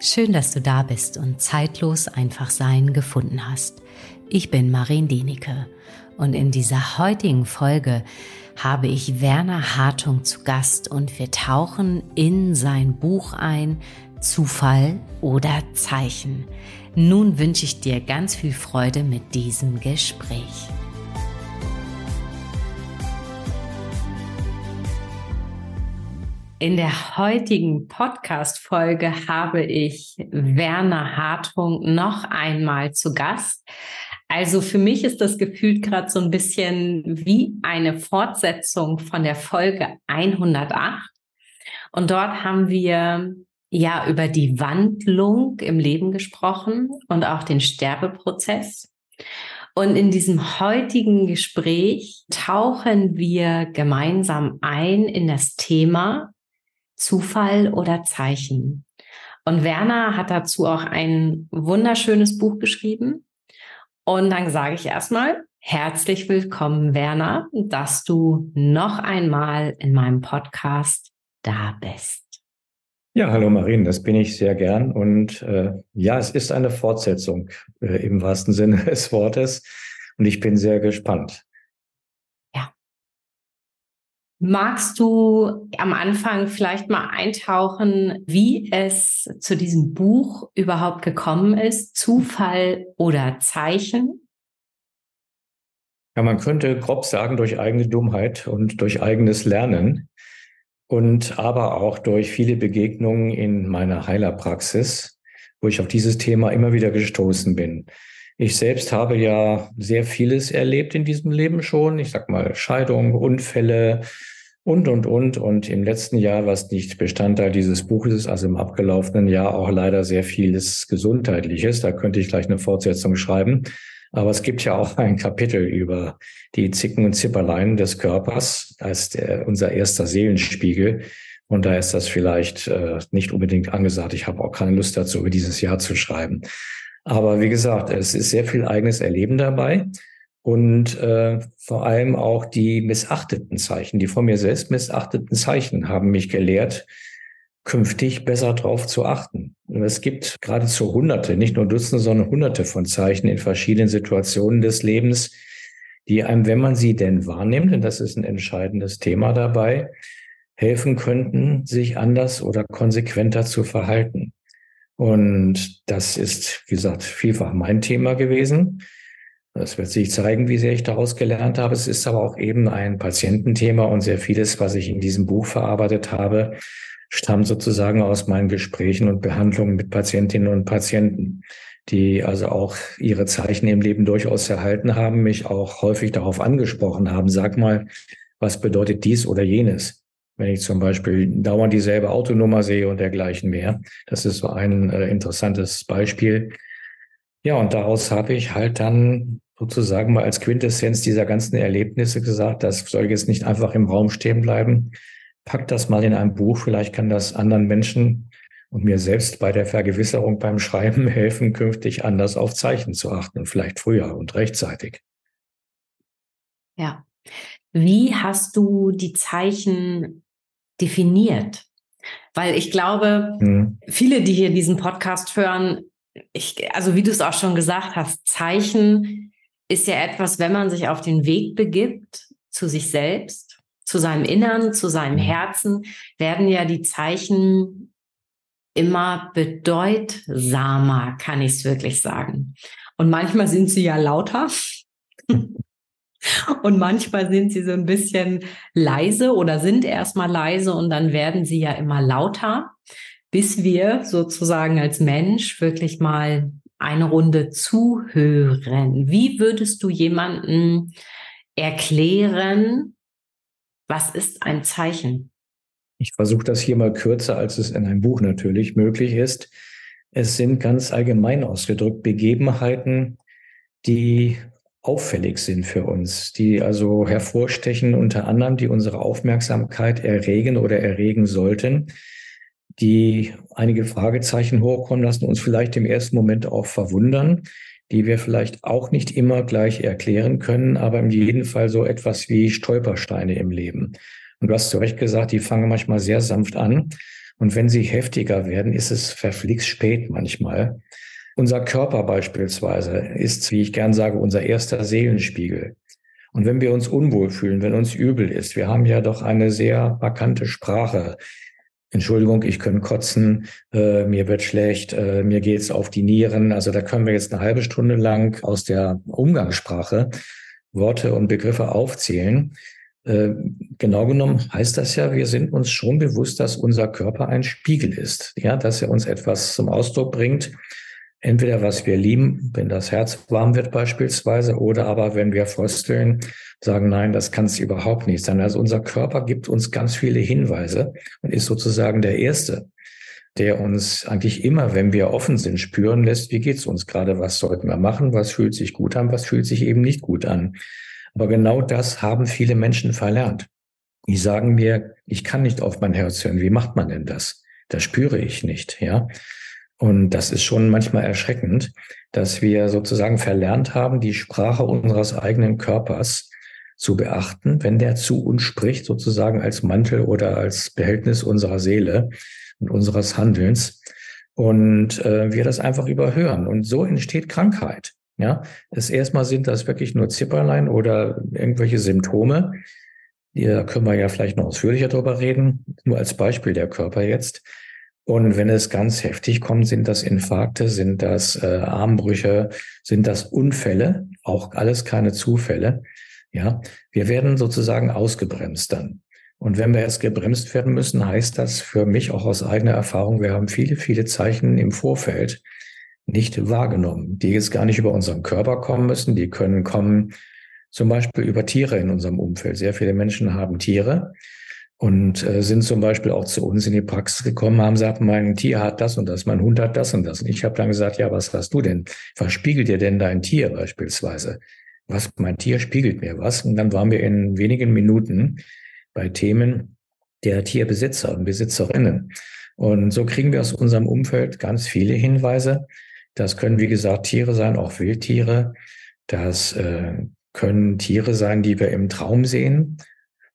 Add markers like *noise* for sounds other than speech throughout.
Schön, dass du da bist und zeitlos einfach sein gefunden hast. Ich bin Marin Denike und in dieser heutigen Folge habe ich Werner Hartung zu Gast und wir tauchen in sein Buch ein, Zufall oder Zeichen. Nun wünsche ich dir ganz viel Freude mit diesem Gespräch. In der heutigen Podcast-Folge habe ich Werner Hartung noch einmal zu Gast. Also für mich ist das gefühlt gerade so ein bisschen wie eine Fortsetzung von der Folge 108. Und dort haben wir ja über die Wandlung im Leben gesprochen und auch den Sterbeprozess. Und in diesem heutigen Gespräch tauchen wir gemeinsam ein in das Thema Zufall oder Zeichen. Und Werner hat dazu auch ein wunderschönes Buch geschrieben. Und dann sage ich erstmal herzlich willkommen, Werner, dass du noch einmal in meinem Podcast da bist. Ja, hallo Marien, das bin ich sehr gern. Und äh, ja, es ist eine Fortsetzung äh, im wahrsten Sinne *laughs* des Wortes. Und ich bin sehr gespannt. Magst du am Anfang vielleicht mal eintauchen, wie es zu diesem Buch überhaupt gekommen ist? Zufall oder Zeichen? Ja, man könnte grob sagen, durch eigene Dummheit und durch eigenes Lernen und aber auch durch viele Begegnungen in meiner Heilerpraxis, wo ich auf dieses Thema immer wieder gestoßen bin. Ich selbst habe ja sehr vieles erlebt in diesem Leben schon. Ich sag mal Scheidung, Unfälle und, und, und. Und im letzten Jahr, was nicht Bestandteil dieses Buches ist, also im abgelaufenen Jahr auch leider sehr vieles Gesundheitliches. Da könnte ich gleich eine Fortsetzung schreiben. Aber es gibt ja auch ein Kapitel über die Zicken und Zipperlein des Körpers als der, unser erster Seelenspiegel. Und da ist das vielleicht äh, nicht unbedingt angesagt. Ich habe auch keine Lust dazu, über dieses Jahr zu schreiben. Aber wie gesagt, es ist sehr viel eigenes Erleben dabei und äh, vor allem auch die missachteten Zeichen, die von mir selbst missachteten Zeichen haben mich gelehrt, künftig besser drauf zu achten. Und es gibt geradezu Hunderte, nicht nur Dutzende, sondern Hunderte von Zeichen in verschiedenen Situationen des Lebens, die einem, wenn man sie denn wahrnimmt, und das ist ein entscheidendes Thema dabei, helfen könnten, sich anders oder konsequenter zu verhalten. Und das ist, wie gesagt, vielfach mein Thema gewesen. Das wird sich zeigen, wie sehr ich daraus gelernt habe. Es ist aber auch eben ein Patiententhema und sehr vieles, was ich in diesem Buch verarbeitet habe, stammt sozusagen aus meinen Gesprächen und Behandlungen mit Patientinnen und Patienten, die also auch ihre Zeichen im Leben durchaus erhalten haben, mich auch häufig darauf angesprochen haben. Sag mal, was bedeutet dies oder jenes? Wenn ich zum Beispiel dauernd dieselbe Autonummer sehe und dergleichen mehr. Das ist so ein äh, interessantes Beispiel. Ja, und daraus habe ich halt dann sozusagen mal als Quintessenz dieser ganzen Erlebnisse gesagt, das soll jetzt nicht einfach im Raum stehen bleiben. Pack das mal in ein Buch. Vielleicht kann das anderen Menschen und mir selbst bei der Vergewisserung beim Schreiben *laughs* helfen, künftig anders auf Zeichen zu achten, vielleicht früher und rechtzeitig. Ja. Wie hast du die Zeichen definiert. Weil ich glaube, mhm. viele, die hier diesen Podcast hören, ich, also wie du es auch schon gesagt hast, Zeichen ist ja etwas, wenn man sich auf den Weg begibt zu sich selbst, zu seinem Innern, zu seinem mhm. Herzen, werden ja die Zeichen immer bedeutsamer, kann ich es wirklich sagen. Und manchmal sind sie ja lauter. *laughs* Und manchmal sind sie so ein bisschen leise oder sind erstmal leise und dann werden sie ja immer lauter, bis wir sozusagen als Mensch wirklich mal eine Runde zuhören. Wie würdest du jemanden erklären, was ist ein Zeichen? Ich versuche das hier mal kürzer, als es in einem Buch natürlich möglich ist. Es sind ganz allgemein ausgedrückt Begebenheiten, die auffällig sind für uns, die also hervorstechen, unter anderem, die unsere Aufmerksamkeit erregen oder erregen sollten, die einige Fragezeichen hochkommen lassen, uns vielleicht im ersten Moment auch verwundern, die wir vielleicht auch nicht immer gleich erklären können, aber in jedem Fall so etwas wie Stolpersteine im Leben. Und du hast zu Recht gesagt, die fangen manchmal sehr sanft an Und wenn sie heftiger werden, ist es verflixt spät manchmal. Unser Körper beispielsweise ist, wie ich gern sage, unser erster Seelenspiegel. Und wenn wir uns unwohl fühlen, wenn uns übel ist, wir haben ja doch eine sehr markante Sprache. Entschuldigung, ich kann kotzen, äh, mir wird schlecht, äh, mir geht's auf die Nieren. Also da können wir jetzt eine halbe Stunde lang aus der Umgangssprache Worte und Begriffe aufzählen. Äh, genau genommen heißt das ja, wir sind uns schon bewusst, dass unser Körper ein Spiegel ist, ja, dass er uns etwas zum Ausdruck bringt, Entweder was wir lieben, wenn das Herz warm wird beispielsweise, oder aber wenn wir frösteln, sagen, nein, das kann es überhaupt nicht sein. Also unser Körper gibt uns ganz viele Hinweise und ist sozusagen der Erste, der uns eigentlich immer, wenn wir offen sind, spüren lässt, wie geht's uns gerade, was sollten wir machen, was fühlt sich gut an, was fühlt sich eben nicht gut an. Aber genau das haben viele Menschen verlernt. Die sagen mir, ich kann nicht auf mein Herz hören. Wie macht man denn das? Das spüre ich nicht, ja. Und das ist schon manchmal erschreckend, dass wir sozusagen verlernt haben, die Sprache unseres eigenen Körpers zu beachten, wenn der zu uns spricht, sozusagen als Mantel oder als Behältnis unserer Seele und unseres Handelns. Und äh, wir das einfach überhören. Und so entsteht Krankheit. Ja, das erstmal sind das wirklich nur Zipperlein oder irgendwelche Symptome. Da können wir ja vielleicht noch ausführlicher drüber reden. Nur als Beispiel der Körper jetzt. Und wenn es ganz heftig kommt, sind das Infarkte, sind das äh, Armbrüche, sind das Unfälle, auch alles keine Zufälle. Ja, wir werden sozusagen ausgebremst dann. Und wenn wir erst gebremst werden müssen, heißt das für mich auch aus eigener Erfahrung, wir haben viele, viele Zeichen im Vorfeld nicht wahrgenommen, die jetzt gar nicht über unseren Körper kommen müssen. Die können kommen zum Beispiel über Tiere in unserem Umfeld. Sehr viele Menschen haben Tiere und äh, sind zum Beispiel auch zu uns in die Praxis gekommen, haben gesagt, mein Tier hat das und das, mein Hund hat das und das. Und ich habe dann gesagt, ja, was hast du denn? Was spiegelt dir denn dein Tier beispielsweise? Was, mein Tier spiegelt mir was? Und dann waren wir in wenigen Minuten bei Themen der Tierbesitzer und Besitzerinnen. Und so kriegen wir aus unserem Umfeld ganz viele Hinweise. Das können, wie gesagt, Tiere sein, auch Wildtiere. Das äh, können Tiere sein, die wir im Traum sehen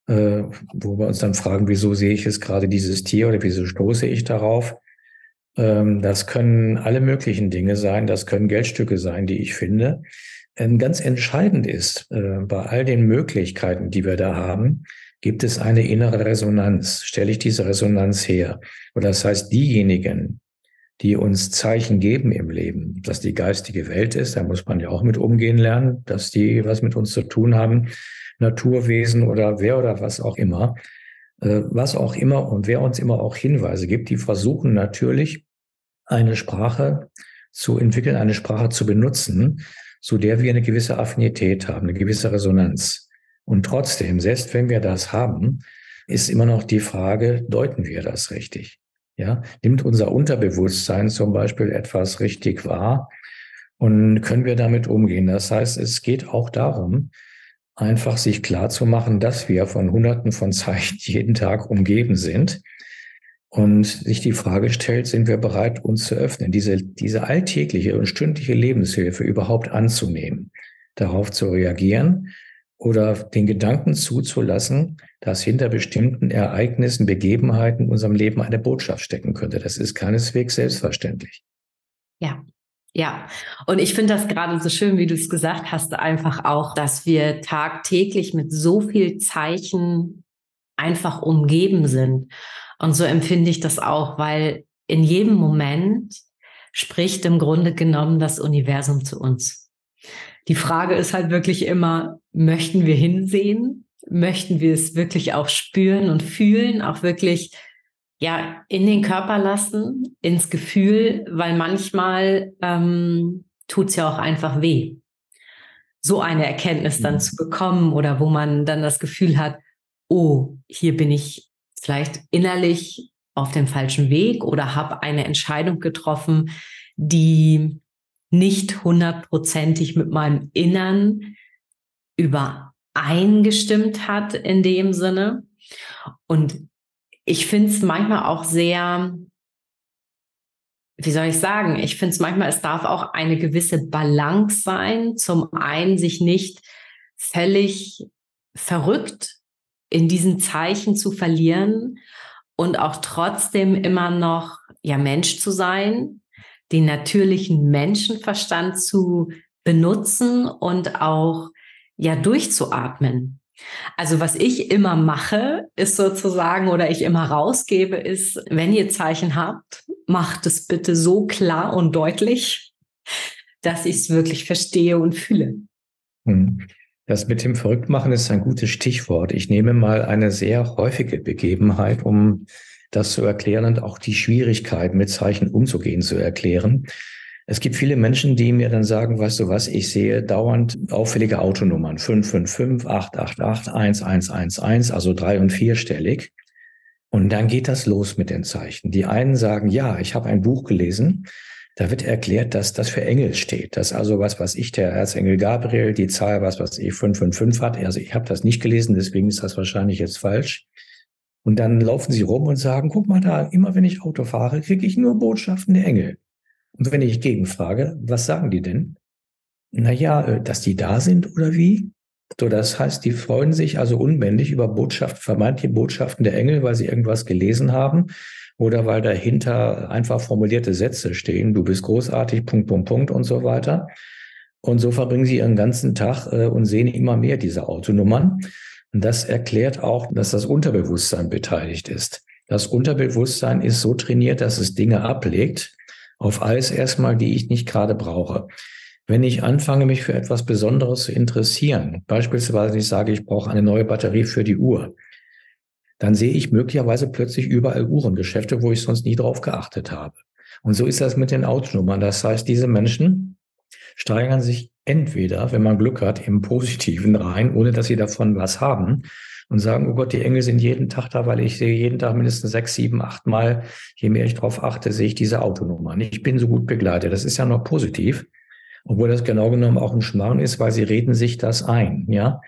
äh, wo wir uns dann fragen, wieso sehe ich jetzt gerade dieses Tier oder wieso stoße ich darauf? Ähm, das können alle möglichen Dinge sein, das können Geldstücke sein, die ich finde. Ähm, ganz entscheidend ist, äh, bei all den Möglichkeiten, die wir da haben, gibt es eine innere Resonanz. Stelle ich diese Resonanz her? Oder das heißt, diejenigen, die uns Zeichen geben im Leben, dass die geistige Welt ist, da muss man ja auch mit umgehen lernen, dass die was mit uns zu tun haben, Naturwesen oder wer oder was auch immer, äh, was auch immer und wer uns immer auch Hinweise gibt, die versuchen natürlich eine Sprache zu entwickeln, eine Sprache zu benutzen, zu der wir eine gewisse Affinität haben, eine gewisse Resonanz. Und trotzdem, selbst wenn wir das haben, ist immer noch die Frage, deuten wir das richtig? Ja, nimmt unser Unterbewusstsein zum Beispiel etwas richtig wahr und können wir damit umgehen? Das heißt, es geht auch darum, einfach sich klar zu machen, dass wir von hunderten von Zeichen *laughs* jeden Tag umgeben sind und sich die Frage stellt, sind wir bereit, uns zu öffnen, diese, diese alltägliche und stündliche Lebenshilfe überhaupt anzunehmen, darauf zu reagieren oder den Gedanken zuzulassen, dass hinter bestimmten Ereignissen, Begebenheiten in unserem Leben eine Botschaft stecken könnte. Das ist keineswegs selbstverständlich. Ja, ja, und ich finde das gerade so schön, wie du es gesagt hast, einfach auch, dass wir tagtäglich mit so viel Zeichen einfach umgeben sind. Und so empfinde ich das auch, weil in jedem Moment spricht im Grunde genommen das Universum zu uns. Die Frage ist halt wirklich immer, möchten wir hinsehen? Möchten wir es wirklich auch spüren und fühlen, auch wirklich ja, in den Körper lassen, ins Gefühl, weil manchmal ähm, tut es ja auch einfach weh, so eine Erkenntnis dann mhm. zu bekommen oder wo man dann das Gefühl hat, oh, hier bin ich vielleicht innerlich auf dem falschen Weg oder habe eine Entscheidung getroffen, die nicht hundertprozentig mit meinem Innern übereingestimmt hat in dem Sinne. Und ich finde es manchmal auch sehr, wie soll ich sagen, ich finde es manchmal, es darf auch eine gewisse Balance sein. Zum einen sich nicht völlig verrückt in diesen Zeichen zu verlieren und auch trotzdem immer noch ja Mensch zu sein, den natürlichen Menschenverstand zu benutzen und auch ja durchzuatmen. Also was ich immer mache, ist sozusagen oder ich immer rausgebe, ist, wenn ihr Zeichen habt, macht es bitte so klar und deutlich, dass ich es wirklich verstehe und fühle. Hm. Das mit dem Verrücktmachen ist ein gutes Stichwort. Ich nehme mal eine sehr häufige Begebenheit, um das zu erklären und auch die Schwierigkeit mit Zeichen umzugehen zu erklären. Es gibt viele Menschen, die mir dann sagen, weißt du was, ich sehe dauernd auffällige Autonummern, 555, 888, 1111, also drei- und vierstellig. Und dann geht das los mit den Zeichen. Die einen sagen, ja, ich habe ein Buch gelesen, da wird erklärt, dass das für Engel steht. Dass also was, was ich, der Erzengel Gabriel, die Zahl, was, was ich 555 hat. Also ich habe das nicht gelesen, deswegen ist das wahrscheinlich jetzt falsch. Und dann laufen sie rum und sagen, guck mal da, immer wenn ich Auto fahre, kriege ich nur Botschaften der Engel. Und wenn ich gegenfrage, was sagen die denn? Naja, äh, dass die da sind oder wie? So, das heißt, die freuen sich also unbändig über Botschaft, vermeintliche Botschaften der Engel, weil sie irgendwas gelesen haben oder weil dahinter einfach formulierte Sätze stehen. Du bist großartig, Punkt, Punkt, Punkt und so weiter. Und so verbringen sie ihren ganzen Tag äh, und sehen immer mehr diese Autonummern. Und das erklärt auch, dass das Unterbewusstsein beteiligt ist. Das Unterbewusstsein ist so trainiert, dass es Dinge ablegt, auf alles erstmal, die ich nicht gerade brauche. Wenn ich anfange, mich für etwas Besonderes zu interessieren, beispielsweise ich sage, ich brauche eine neue Batterie für die Uhr, dann sehe ich möglicherweise plötzlich überall Uhrengeschäfte, wo ich sonst nie drauf geachtet habe. Und so ist das mit den Autonummern. Das heißt, diese Menschen steigern sich entweder, wenn man Glück hat, im Positiven rein, ohne dass sie davon was haben und sagen, oh Gott, die Engel sind jeden Tag da, weil ich sehe jeden Tag mindestens sechs, sieben, acht Mal, je mehr ich drauf achte, sehe ich diese Autonummer. Ich bin so gut begleitet. Das ist ja noch positiv, obwohl das genau genommen auch ein Schmarrn ist, weil sie reden sich das ein, ja.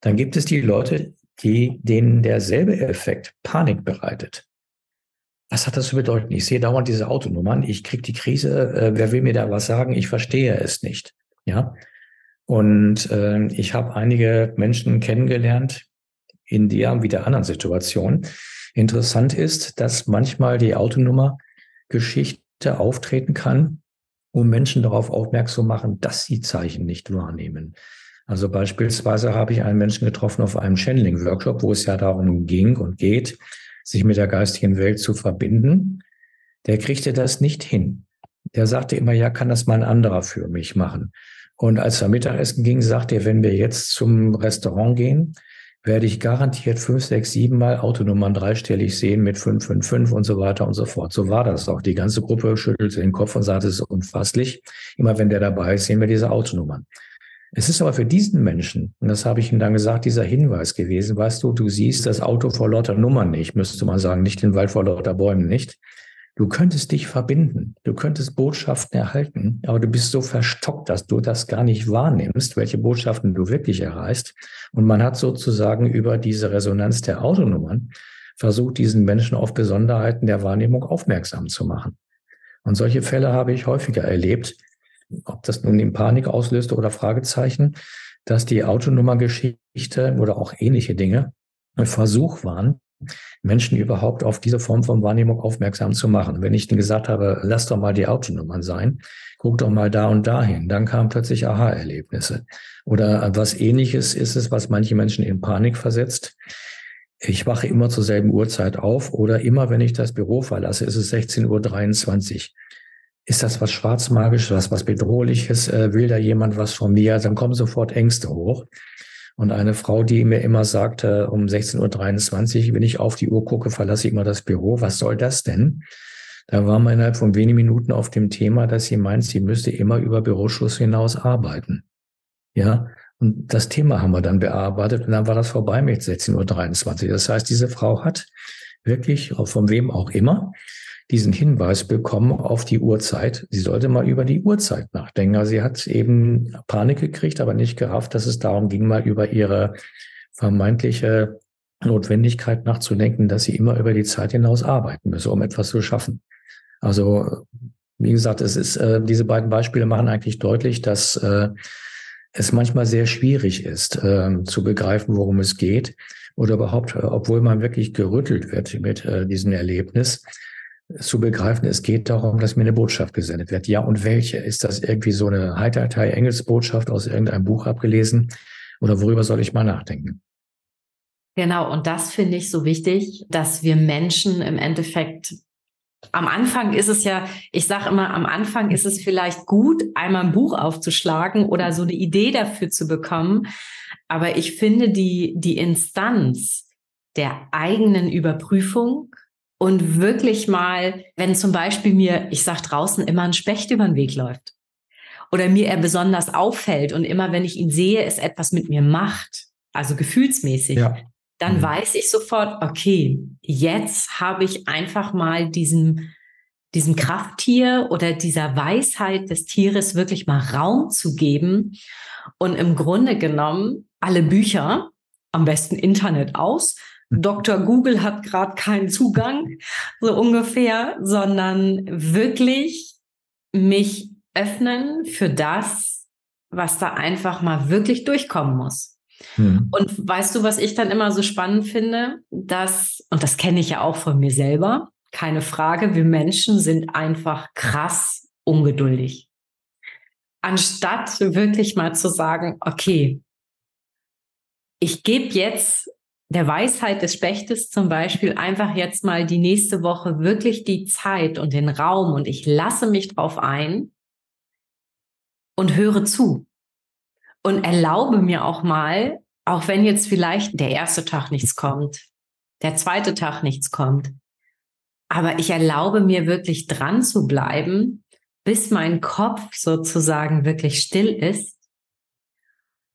Dann gibt es die Leute, die, denen derselbe Effekt Panik bereitet. Was hat das zu bedeuten? Ich sehe dauernd diese Autonummern, ich kriege die Krise, äh, wer will mir da was sagen? Ich verstehe es nicht. Ja. Und äh, ich habe einige Menschen kennengelernt, in der wie der anderen Situation. Interessant ist, dass manchmal die Autonummer-Geschichte auftreten kann, um Menschen darauf aufmerksam zu machen, dass sie Zeichen nicht wahrnehmen. Also beispielsweise habe ich einen Menschen getroffen auf einem Channeling-Workshop, wo es ja darum ging und geht, sich mit der geistigen Welt zu verbinden. Der kriegte das nicht hin. Der sagte immer, ja, kann das mal ein anderer für mich machen. Und als er Mittagessen ging, sagte er, wenn wir jetzt zum Restaurant gehen, werde ich garantiert fünf, sechs, sieben Mal Autonummern dreistellig sehen mit 555 und so weiter und so fort. So war das auch. Die ganze Gruppe schüttelte den Kopf und sagte, es ist unfasslich. Immer wenn der dabei ist, sehen wir diese Autonummern. Es ist aber für diesen Menschen, und das habe ich ihm dann gesagt, dieser Hinweis gewesen, weißt du, du siehst das Auto vor lauter Nummern nicht, müsste man sagen, nicht den Wald vor lauter Bäumen nicht. Du könntest dich verbinden, du könntest Botschaften erhalten, aber du bist so verstockt, dass du das gar nicht wahrnimmst, welche Botschaften du wirklich erreichst. Und man hat sozusagen über diese Resonanz der Autonummern versucht, diesen Menschen auf Besonderheiten der Wahrnehmung aufmerksam zu machen. Und solche Fälle habe ich häufiger erlebt, ob das nun in Panik auslöste oder Fragezeichen, dass die Autonummergeschichte oder auch ähnliche Dinge ein Versuch waren, Menschen überhaupt auf diese Form von Wahrnehmung aufmerksam zu machen. Wenn ich ihnen gesagt habe, lass doch mal die Autonummern sein, guck doch mal da und dahin, dann kamen plötzlich Aha-Erlebnisse. Oder was ähnliches ist es, was manche Menschen in Panik versetzt. Ich wache immer zur selben Uhrzeit auf oder immer, wenn ich das Büro verlasse, ist es 16.23 Uhr. Ist das was Schwarzmagisches, was, was Bedrohliches? Äh, will da jemand was von mir? Dann kommen sofort Ängste hoch. Und eine Frau, die mir immer sagte, um 16.23 Uhr, wenn ich auf die Uhr gucke, verlasse ich immer das Büro. Was soll das denn? Da war man innerhalb von wenigen Minuten auf dem Thema, dass sie meint, sie müsste immer über Büroschluss hinaus arbeiten. Ja, und das Thema haben wir dann bearbeitet und dann war das vorbei mit 16.23 Uhr. Das heißt, diese Frau hat wirklich, von wem auch immer, diesen Hinweis bekommen auf die Uhrzeit. Sie sollte mal über die Uhrzeit nachdenken. Also sie hat eben Panik gekriegt, aber nicht gerafft, dass es darum ging, mal über ihre vermeintliche Notwendigkeit nachzudenken, dass sie immer über die Zeit hinaus arbeiten müsse, um etwas zu schaffen. Also wie gesagt, es ist äh, diese beiden Beispiele machen eigentlich deutlich, dass äh, es manchmal sehr schwierig ist, äh, zu begreifen, worum es geht. oder überhaupt, äh, obwohl man wirklich gerüttelt wird mit äh, diesem Erlebnis, zu begreifen, es geht darum, dass mir eine Botschaft gesendet wird. Ja, und welche? Ist das irgendwie so eine Heitertei-Engelsbotschaft aus irgendeinem Buch abgelesen? Oder worüber soll ich mal nachdenken? Genau, und das finde ich so wichtig, dass wir Menschen im Endeffekt am Anfang ist es ja, ich sage immer, am Anfang ist es vielleicht gut, einmal ein Buch aufzuschlagen oder so eine Idee dafür zu bekommen. Aber ich finde die, die Instanz der eigenen Überprüfung und wirklich mal, wenn zum Beispiel mir, ich sage draußen, immer ein Specht über den Weg läuft oder mir er besonders auffällt und immer, wenn ich ihn sehe, es etwas mit mir macht, also gefühlsmäßig, ja dann mhm. weiß ich sofort, okay, jetzt habe ich einfach mal diesem, diesem Krafttier oder dieser Weisheit des Tieres wirklich mal Raum zu geben und im Grunde genommen alle Bücher, am besten Internet aus. Dr. Google hat gerade keinen Zugang, so ungefähr, sondern wirklich mich öffnen für das, was da einfach mal wirklich durchkommen muss. Mhm. Und weißt du, was ich dann immer so spannend finde? Dass, und das kenne ich ja auch von mir selber, keine Frage, wir Menschen sind einfach krass ungeduldig. Anstatt wirklich mal zu sagen, okay, ich gebe jetzt der Weisheit des Spechtes zum Beispiel einfach jetzt mal die nächste Woche wirklich die Zeit und den Raum und ich lasse mich drauf ein und höre zu. Und erlaube mir auch mal, auch wenn jetzt vielleicht der erste Tag nichts kommt, der zweite Tag nichts kommt, aber ich erlaube mir wirklich dran zu bleiben, bis mein Kopf sozusagen wirklich still ist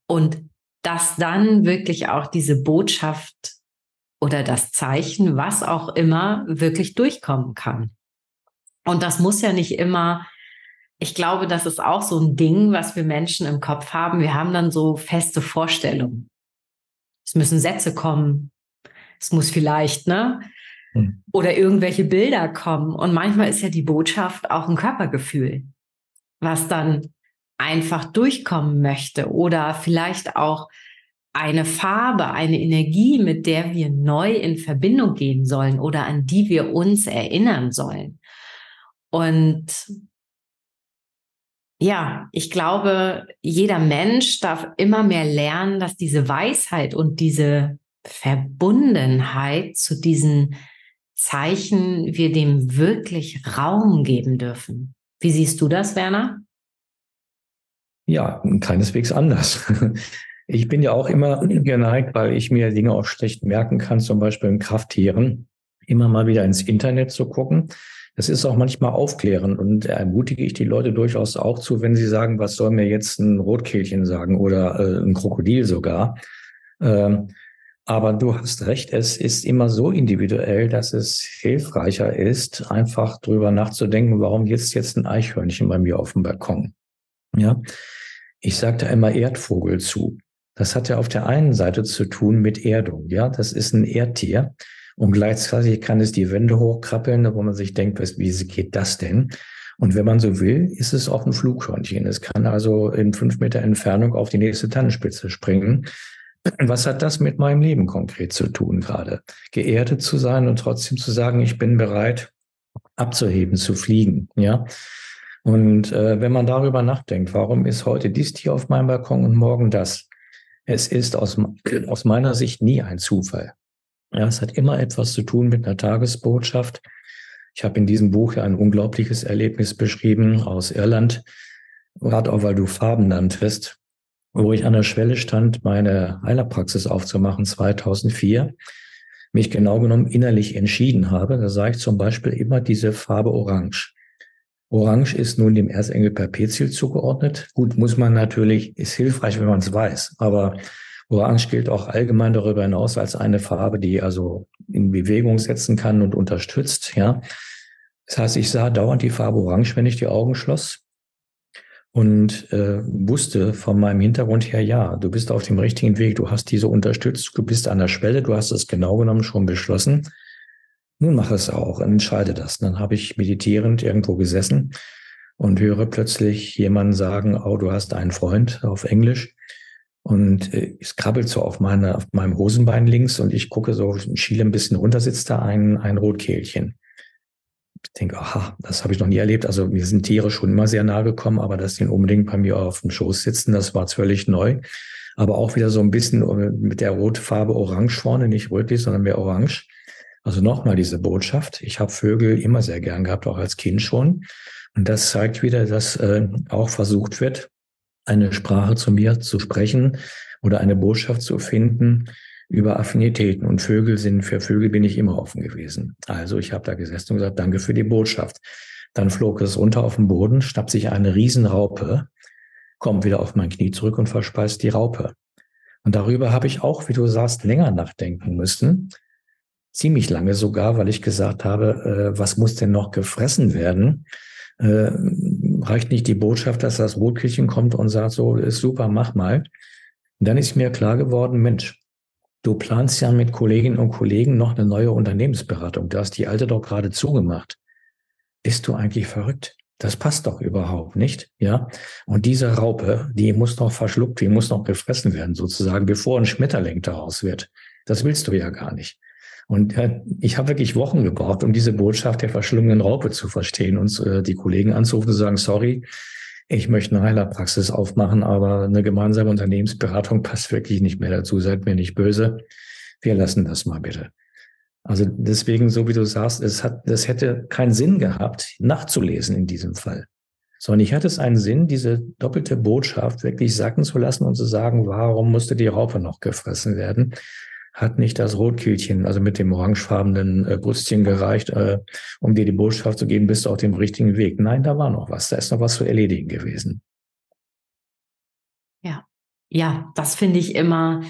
und dass dann wirklich auch diese Botschaft oder das Zeichen, was auch immer, wirklich durchkommen kann. Und das muss ja nicht immer ich glaube, das ist auch so ein Ding, was wir Menschen im Kopf haben. Wir haben dann so feste Vorstellungen. Es müssen Sätze kommen. Es muss vielleicht, ne? Hm. Oder irgendwelche Bilder kommen. Und manchmal ist ja die Botschaft auch ein Körpergefühl, was dann einfach durchkommen möchte. Oder vielleicht auch eine Farbe, eine Energie, mit der wir neu in Verbindung gehen sollen oder an die wir uns erinnern sollen. Und ja, ich glaube, jeder Mensch darf immer mehr lernen, dass diese Weisheit und diese Verbundenheit zu diesen Zeichen wir dem wirklich Raum geben dürfen. Wie siehst du das, Werner? Ja, keineswegs anders. *laughs* Ich bin ja auch immer geneigt, weil ich mir Dinge auch schlecht merken kann, zum Beispiel in Krafttieren, immer mal wieder ins Internet zu gucken das ist auch manchmal aufklärend und ermutige ich die Leute durchaus auch zu, wenn sie sagen, was soll mir jetzt ein Rotkehlchen sagen oder äh, ein Krokodil sogar. Ähm, aber du hast recht, es ist immer so individuell, dass es hilfreicher ist, einfach drüber nachzudenken, warum jetzt jetzt ein Eichhörnchen bei mir auf dem Balkon. Ja, ich da immer Erdvogel zu. Das hat ja auf der einen Seite zu tun mit Erdung. Ja, das ist ein Erdtier. Und gleichzeitig kann es die Wände hochkrabbeln, wo man sich denkt, wie geht das denn? Und wenn man so will, ist es auch ein Flughörnchen. Es kann also in fünf Meter Entfernung auf die nächste Tannenspitze springen. Was hat das mit meinem Leben konkret zu tun gerade? Geerdet zu sein und trotzdem zu sagen, ich bin bereit, abzuheben, zu fliegen, ja. Und äh, wenn man darüber nachdenkt, warum ist heute dies Tier auf meinem Balkon und morgen das? Es ist aus, aus meiner Sicht nie ein Zufall. Ja, es hat immer etwas zu tun mit einer Tagesbotschaft. Ich habe in diesem Buch ja ein unglaubliches Erlebnis beschrieben aus Irland, gerade auch weil du Farben nanntest, wo ich an der Schwelle stand, meine Heilerpraxis aufzumachen 2004, mich genau genommen innerlich entschieden habe. Da sah ich zum Beispiel immer diese Farbe Orange. Orange ist nun dem Erzengel Perpetuel zugeordnet. Gut, muss man natürlich, ist hilfreich, wenn man es weiß, aber Orange gilt auch allgemein darüber hinaus als eine Farbe, die also in Bewegung setzen kann und unterstützt, ja. Das heißt, ich sah dauernd die Farbe Orange, wenn ich die Augen schloss und äh, wusste von meinem Hintergrund her, ja, du bist auf dem richtigen Weg, du hast diese unterstützt, du bist an der Schwelle, du hast es genau genommen schon beschlossen. Nun mach es auch, entscheide das. Dann habe ich meditierend irgendwo gesessen und höre plötzlich jemanden sagen, oh, du hast einen Freund auf Englisch Und äh, es krabbelt so auf, meine, auf meinem Hosenbein links und ich gucke so, schiele ein bisschen runter, sitzt da ein, ein Rotkehlchen. Ich denke, aha, das habe ich noch nie erlebt. Also mir sind Tiere schon immer sehr nahe gekommen, aber dass die unbedingt bei mir auf dem Schoß sitzen, das war völlig neu. Aber auch wieder so ein bisschen äh, mit der Rotfarbe orange vorne, nicht rötlich, sondern mehr orange. Also nochmal diese Botschaft. Ich habe Vögel immer sehr gern gehabt, auch als Kind schon. Und das zeigt wieder, dass äh, auch versucht wird, eine Sprache zu mir zu sprechen oder eine Botschaft zu finden über Affinitäten. Und Vögel sind, für Vögel bin ich immer offen gewesen. Also ich habe da gesessen und gesagt, danke für die Botschaft. Dann flog es runter auf den Boden, schnappt sich eine Riesenraupe, kommt wieder auf mein Knie zurück und verspeist die Raupe. Und darüber habe ich auch, wie du sagst, länger nachdenken müssen. Ziemlich lange sogar, weil ich gesagt habe, äh, was muss denn noch gefressen werden? Äh, reicht nicht die Botschaft, dass das Rotkirchen kommt und sagt, so ist super, mach mal. Und dann ist mir klar geworden, Mensch, du planst ja mit Kolleginnen und Kollegen noch eine neue Unternehmensberatung. Du hast die alte doch gerade zugemacht. Bist du eigentlich verrückt? Das passt doch überhaupt nicht, ja. Und diese Raupe, die muss noch verschluckt, die muss noch gefressen werden, sozusagen, bevor ein Schmetterling daraus wird. Das willst du ja gar nicht. Und äh, ich habe wirklich Wochen gebraucht, um diese Botschaft der verschlungenen Raupe zu verstehen und äh, die Kollegen anzurufen und zu sagen, sorry, ich möchte eine Heilerpraxis aufmachen, aber eine gemeinsame Unternehmensberatung passt wirklich nicht mehr dazu. Seid mir nicht böse. Wir lassen das mal bitte. Also deswegen, so wie du sagst, es hat, das hätte keinen Sinn gehabt, nachzulesen in diesem Fall. Sondern ich hatte es einen Sinn, diese doppelte Botschaft wirklich sacken zu lassen und zu sagen, warum musste die Raupe noch gefressen werden? Hat nicht das Rotkehlchen, also mit dem orangefarbenen äh, Brustchen gereicht, äh, um dir die Botschaft zu geben, bist du auf dem richtigen Weg. Nein, da war noch was, da ist noch was zu erledigen gewesen. Ja, ja, das finde ich immer,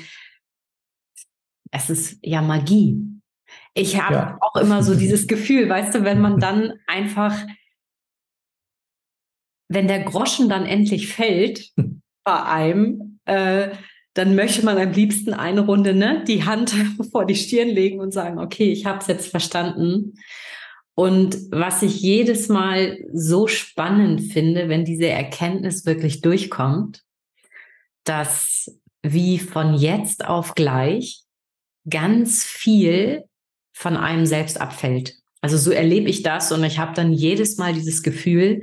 es ist ja Magie. Ich habe ja. auch immer so *laughs* dieses Gefühl, weißt du, wenn man dann einfach, wenn der Groschen dann endlich fällt *laughs* bei einem, äh, dann möchte man am liebsten eine Runde ne, die Hand *laughs* vor die Stirn legen und sagen, okay, ich habe es jetzt verstanden. Und was ich jedes Mal so spannend finde, wenn diese Erkenntnis wirklich durchkommt, dass wie von jetzt auf gleich ganz viel von einem selbst abfällt. Also so erlebe ich das und ich habe dann jedes Mal dieses Gefühl,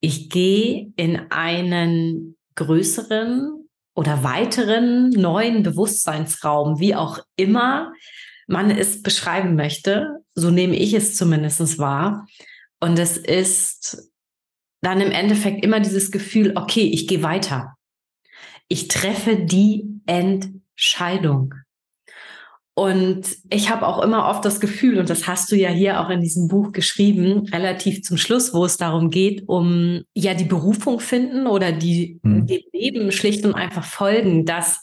ich gehe in einen größeren, oder weiteren neuen Bewusstseinsraum, wie auch immer man es beschreiben möchte. So nehme ich es zumindest wahr. Und es ist dann im Endeffekt immer dieses Gefühl, okay, ich gehe weiter. Ich treffe die Entscheidung. Und ich habe auch immer oft das Gefühl, und das hast du ja hier auch in diesem Buch geschrieben, relativ zum Schluss, wo es darum geht, um ja die Berufung finden oder die mhm. dem Leben schlicht und einfach folgen, dass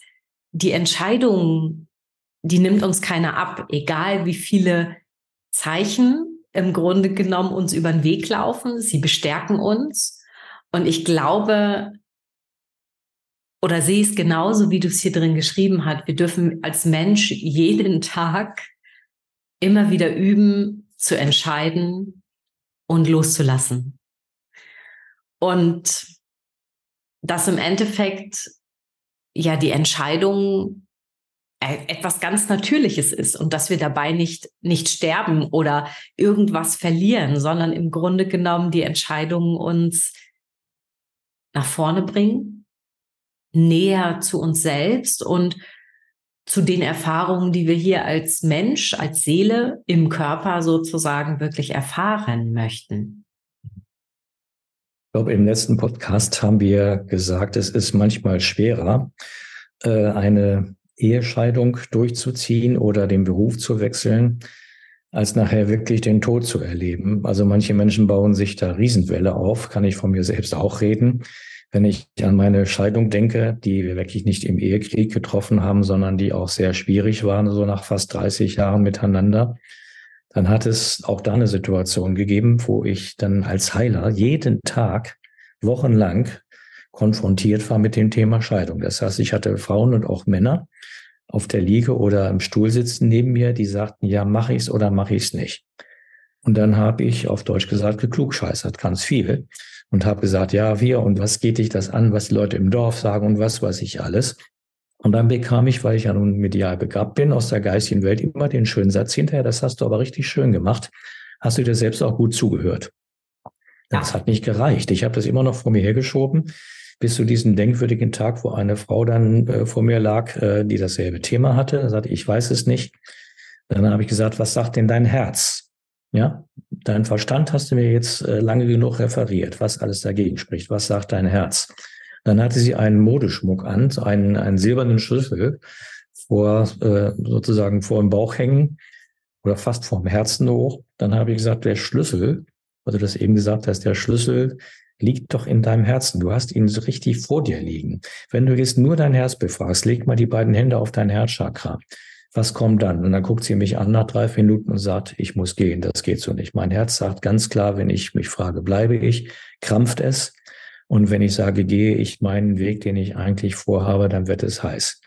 die Entscheidung, die nimmt uns keiner ab, egal wie viele Zeichen im Grunde genommen uns über den Weg laufen, sie bestärken uns. Und ich glaube, oder sehe es genauso, wie du es hier drin geschrieben hast. Wir dürfen als Mensch jeden Tag immer wieder üben, zu entscheiden und loszulassen. Und dass im Endeffekt ja die Entscheidung e-, etwas ganz Natürliches ist und dass wir dabei nicht, nicht sterben oder irgendwas verlieren, sondern im Grunde genommen die Entscheidungen uns nach vorne bringen näher zu uns selbst und zu den Erfahrungen, die wir hier als Mensch, als Seele im Körper sozusagen wirklich erfahren möchten. Ich glaube, im letzten Podcast haben wir gesagt, es ist manchmal schwerer, äh, eine Ehescheidung durchzuziehen oder den Beruf zu wechseln, als nachher wirklich den Tod zu erleben. Also manche Menschen bauen sich da Riesenwelle auf, kann ich von mir selbst auch reden. Wenn ich an meine Scheidung denke, die wir wirklich nicht im Ehekrieg getroffen haben, sondern die auch sehr schwierig waren, so nach fast 30 Jahren miteinander, dann hat es auch da eine Situation gegeben, wo ich dann als Heiler jeden Tag wochenlang konfrontiert war mit dem Thema Scheidung. Das heißt, ich hatte Frauen und auch Männer auf der Liege oder im Stuhl sitzen neben mir, die sagten, ja, mache ich's oder mache ich's nicht. Und dann habe ich auf Deutsch gesagt, geklugscheißert ganz viel und habe gesagt, ja, wir und was geht dich das an, was die Leute im Dorf sagen und was weiß ich alles. Und dann bekam ich, weil ich ja nun medial begabt bin, aus der geistigen Welt immer den schönen Satz hinterher, das hast du aber richtig schön gemacht. Hast du dir selbst auch gut zugehört? Das hat nicht gereicht. Ich habe das immer noch vor mir hergeschoben, bis zu diesem denkwürdigen Tag, wo eine Frau dann äh, vor mir lag, äh, die dasselbe Thema hatte. Sagte ich, weiß es nicht. Dann habe ich gesagt, was sagt denn dein Herz? Ja, dein Verstand hast du mir jetzt äh, lange genug referiert, was alles dagegen spricht. Was sagt dein Herz? Dann hatte sie einen Modeschmuck an, einen, einen silbernen Schlüssel vor, äh, sozusagen vor dem Bauch hängen oder fast vorm Herzen hoch. Dann habe ich gesagt, der Schlüssel, weil du das eben gesagt hast, der Schlüssel liegt doch in deinem Herzen. Du hast ihn so richtig vor dir liegen. Wenn du jetzt nur dein Herz befragst, leg mal die beiden Hände auf dein Herzchakra. Was kommt dann? Und dann guckt sie mich an nach drei Minuten und sagt, ich muss gehen, das geht so nicht. Mein Herz sagt ganz klar, wenn ich mich frage, bleibe ich, krampft es. Und wenn ich sage, gehe ich meinen Weg, den ich eigentlich vorhabe, dann wird es heiß.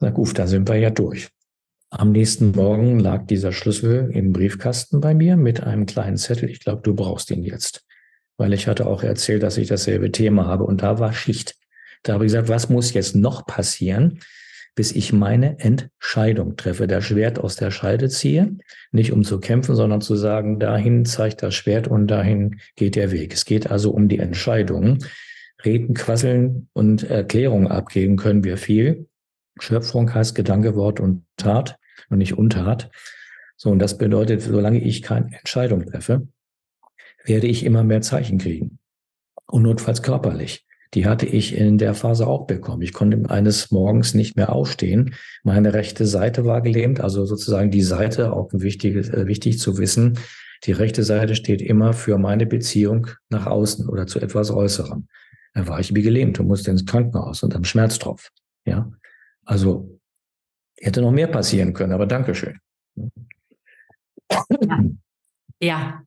Na gut, da sind wir ja durch. Am nächsten Morgen lag dieser Schlüssel im Briefkasten bei mir mit einem kleinen Zettel. Ich glaube, du brauchst ihn jetzt. Weil ich hatte auch erzählt, dass ich dasselbe Thema habe. Und da war Schicht. Da habe ich gesagt, was muss jetzt noch passieren, bis ich meine Entscheidung treffe, das Schwert aus der Scheide ziehe, nicht um zu kämpfen, sondern zu sagen, dahin zeigt das Schwert und dahin geht der Weg. Es geht also um die Entscheidung. Reden, quasseln und Erklärungen abgeben können wir viel. Schöpfung heißt Gedanke, Wort und Tat und nicht Untat. So, und das bedeutet, solange ich keine Entscheidung treffe, werde ich immer mehr Zeichen kriegen. Und notfalls körperlich die hatte ich in der Phase auch bekommen. Ich konnte eines Morgens nicht mehr aufstehen. Meine rechte Seite war gelähmt, also sozusagen die Seite, auch wichtig, äh, wichtig zu wissen, die rechte Seite steht immer für meine Beziehung nach außen oder zu etwas Äußerem. Da war ich wie gelähmt und musste ins Krankenhaus und am Schmerztropf. Ja, also hätte noch mehr passieren können, aber Dankeschön. Ja. ja,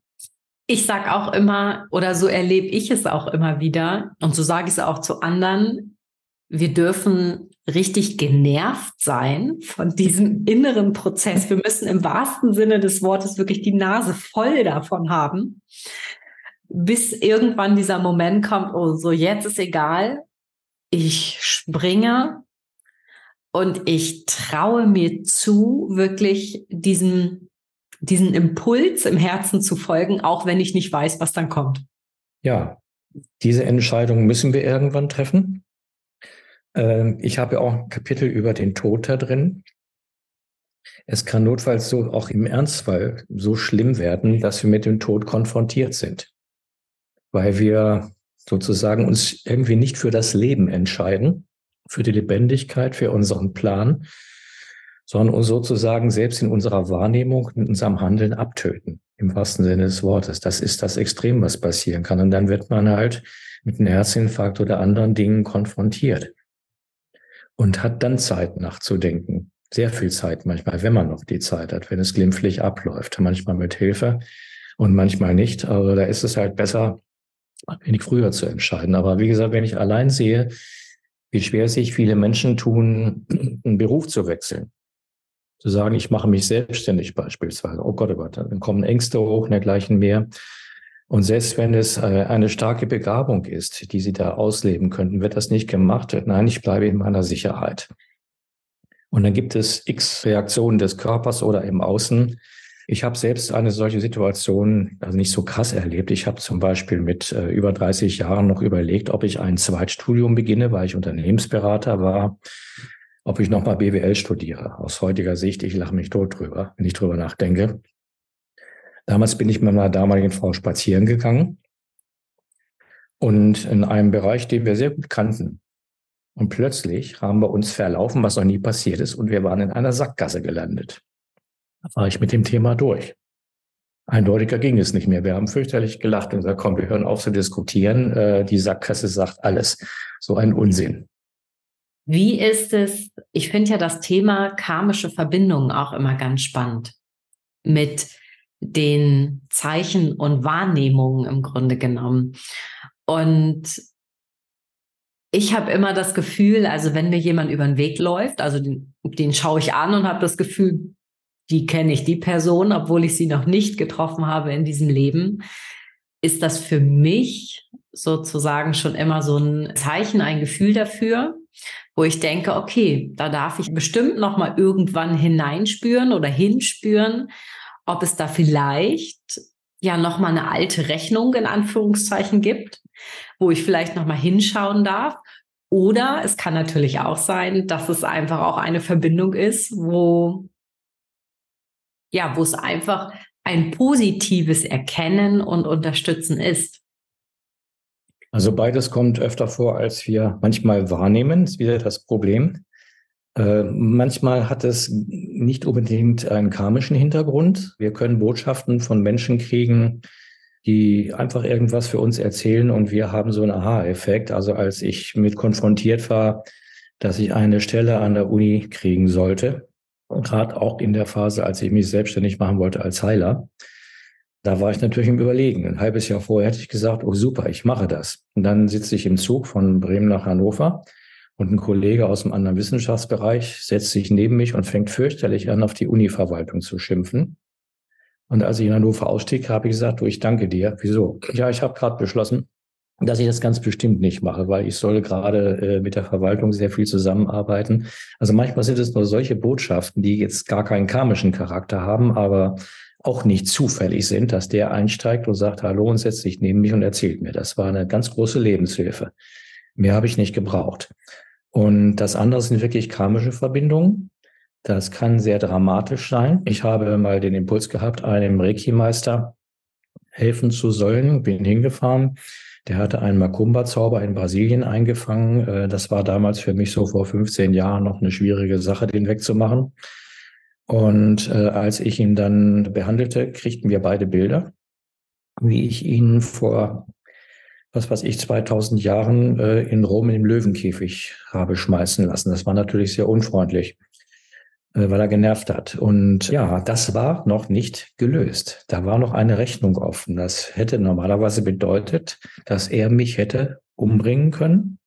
ich sage auch immer, oder so erlebe ich es auch immer wieder, und so sage ich es auch zu anderen, wir dürfen richtig genervt sein von diesem inneren Prozess. Wir müssen im wahrsten Sinne des Wortes wirklich die Nase voll davon haben, bis irgendwann dieser Moment kommt, oh, so jetzt ist egal, ich springe und ich traue mir zu, wirklich diesen diesen Impuls im Herzen zu folgen, auch wenn ich nicht weiß, was dann kommt. Ja, diese Entscheidung müssen wir irgendwann treffen. Ähm, ich habe auch ein Kapitel über den Tod da drin. Es kann notfalls so auch im Ernstfall so schlimm werden, dass wir mit dem Tod konfrontiert sind, weil wir sozusagen uns irgendwie nicht für das Leben entscheiden, für die Lebendigkeit, für unseren Plan, sondern uns sozusagen selbst in unserer Wahrnehmung, in unserem Handeln abtöten, im wahrsten Sinne des Wortes. Das ist das Extrem, was passieren kann. Und dann wird man halt mit einem Herzinfarkt oder anderen Dingen konfrontiert und hat dann Zeit nachzudenken. Sehr viel Zeit manchmal, wenn man noch die Zeit hat, wenn es glimpflich abläuft. Manchmal mit Hilfe und manchmal nicht. Also da ist es halt besser, ein wenig früher zu entscheiden. Aber wie gesagt, wenn ich allein sehe, wie schwer sich viele Menschen tun, einen Beruf zu wechseln, zu sagen, ich mache mich selbstständig beispielsweise. Oh Gott, oh Gott, dann kommen Ängste hoch dergleichen mehr. Und selbst wenn es äh, eine starke Begabung ist, die Sie da ausleben könnten, wird das nicht gemacht. Nein, ich bleibe in meiner Sicherheit. Und dann gibt es x Reaktionen des Körpers oder im Außen. Ich habe selbst eine solche Situation also nicht so krass erlebt. Ich habe zum Beispiel mit äh, über 30 Jahren noch überlegt, ob ich ein Zweitstudium beginne, weil ich Unternehmensberater war ob ich nochmal BWL studiere. Aus heutiger Sicht, ich lache mich tot drüber, wenn ich drüber nachdenke. Damals bin ich mit meiner damaligen Frau spazieren gegangen und in einem Bereich, den wir sehr gut kannten. Und plötzlich haben wir uns verlaufen, was noch nie passiert ist, und wir waren in einer Sackgasse gelandet. Da war ich mit dem Thema durch. Eindeutiger ging es nicht mehr. Wir haben fürchterlich gelacht und gesagt, komm, wir hören auf zu diskutieren. Äh, die Sackgasse sagt alles. So ein Unsinn. Wie ist es, ich finde ja das Thema karmische Verbindungen auch immer ganz spannend mit den Zeichen und Wahrnehmungen im Grunde genommen. Und ich habe immer das Gefühl, also wenn mir jemand über den Weg läuft, also den, den schaue ich an und habe das Gefühl, die kenne ich, die Person, obwohl ich sie noch nicht getroffen habe in diesem Leben, ist das für mich sozusagen schon immer so ein Zeichen, ein Gefühl dafür, wo ich denke, okay, da darf ich bestimmt noch mal irgendwann hineinspüren oder hinspüren, ob es da vielleicht ja noch mal eine alte Rechnung in Anführungszeichen gibt, wo ich vielleicht noch mal hinschauen darf. Oder es kann natürlich auch sein, dass es einfach auch eine Verbindung ist, wo ja, wo es einfach ein positives Erkennen und Unterstützen ist. Also beides kommt öfter vor, als wir manchmal wahrnehmen, ist wieder das Problem. Äh, manchmal hat es nicht unbedingt einen karmischen Hintergrund. Wir können Botschaften von Menschen kriegen, die einfach irgendwas für uns erzählen und wir haben so einen Aha-Effekt. Also als ich mit konfrontiert war, dass ich eine Stelle an der Uni kriegen sollte, gerade auch in der Phase, als ich mich selbstständig machen wollte als Heiler, da war ich natürlich im Überlegen. Ein halbes Jahr vorher hätte ich gesagt, oh super, ich mache das. Und dann sitze ich im Zug von Bremen nach Hannover und ein Kollege aus einem anderen Wissenschaftsbereich setzt sich neben mich und fängt fürchterlich an, auf die Univerwaltung zu schimpfen. Und als ich in Hannover ausstieg, habe ich gesagt, du, ich danke dir. Wieso? Ja, ich habe gerade beschlossen, dass ich das ganz bestimmt nicht mache, weil ich soll gerade äh, mit der Verwaltung sehr viel zusammenarbeiten. Also manchmal sind es nur solche Botschaften, die jetzt gar keinen karmischen Charakter haben, aber auch nicht zufällig sind, dass der einsteigt und sagt, hallo und setzt sich neben mich und erzählt mir. Das war eine ganz große Lebenshilfe. Mehr habe ich nicht gebraucht. Und das andere sind wirklich karmische Verbindungen. Das kann sehr dramatisch sein. Ich habe mal den Impuls gehabt, einem Reiki-Meister helfen zu sollen, bin hingefahren der hatte einen Macumba-Zauber in Brasilien eingefangen. Äh, das war damals für mich so vor 15 Jahren noch eine schwierige Sache, den wegzumachen. Und äh, als ich ihn dann behandelte, kriegten wir beide Bilder, wie ich ihn vor, was weiß ich, 2000 Jahren äh, in Rom dem Löwenkäfig habe schmeißen lassen. Das war natürlich sehr unfreundlich. Äh, weil er genervt hat. Und ja, das war noch nicht gelöst. Da war noch eine Rechnung offen. Das hätte normalerweise bedeutet, dass er mich hätte umbringen können.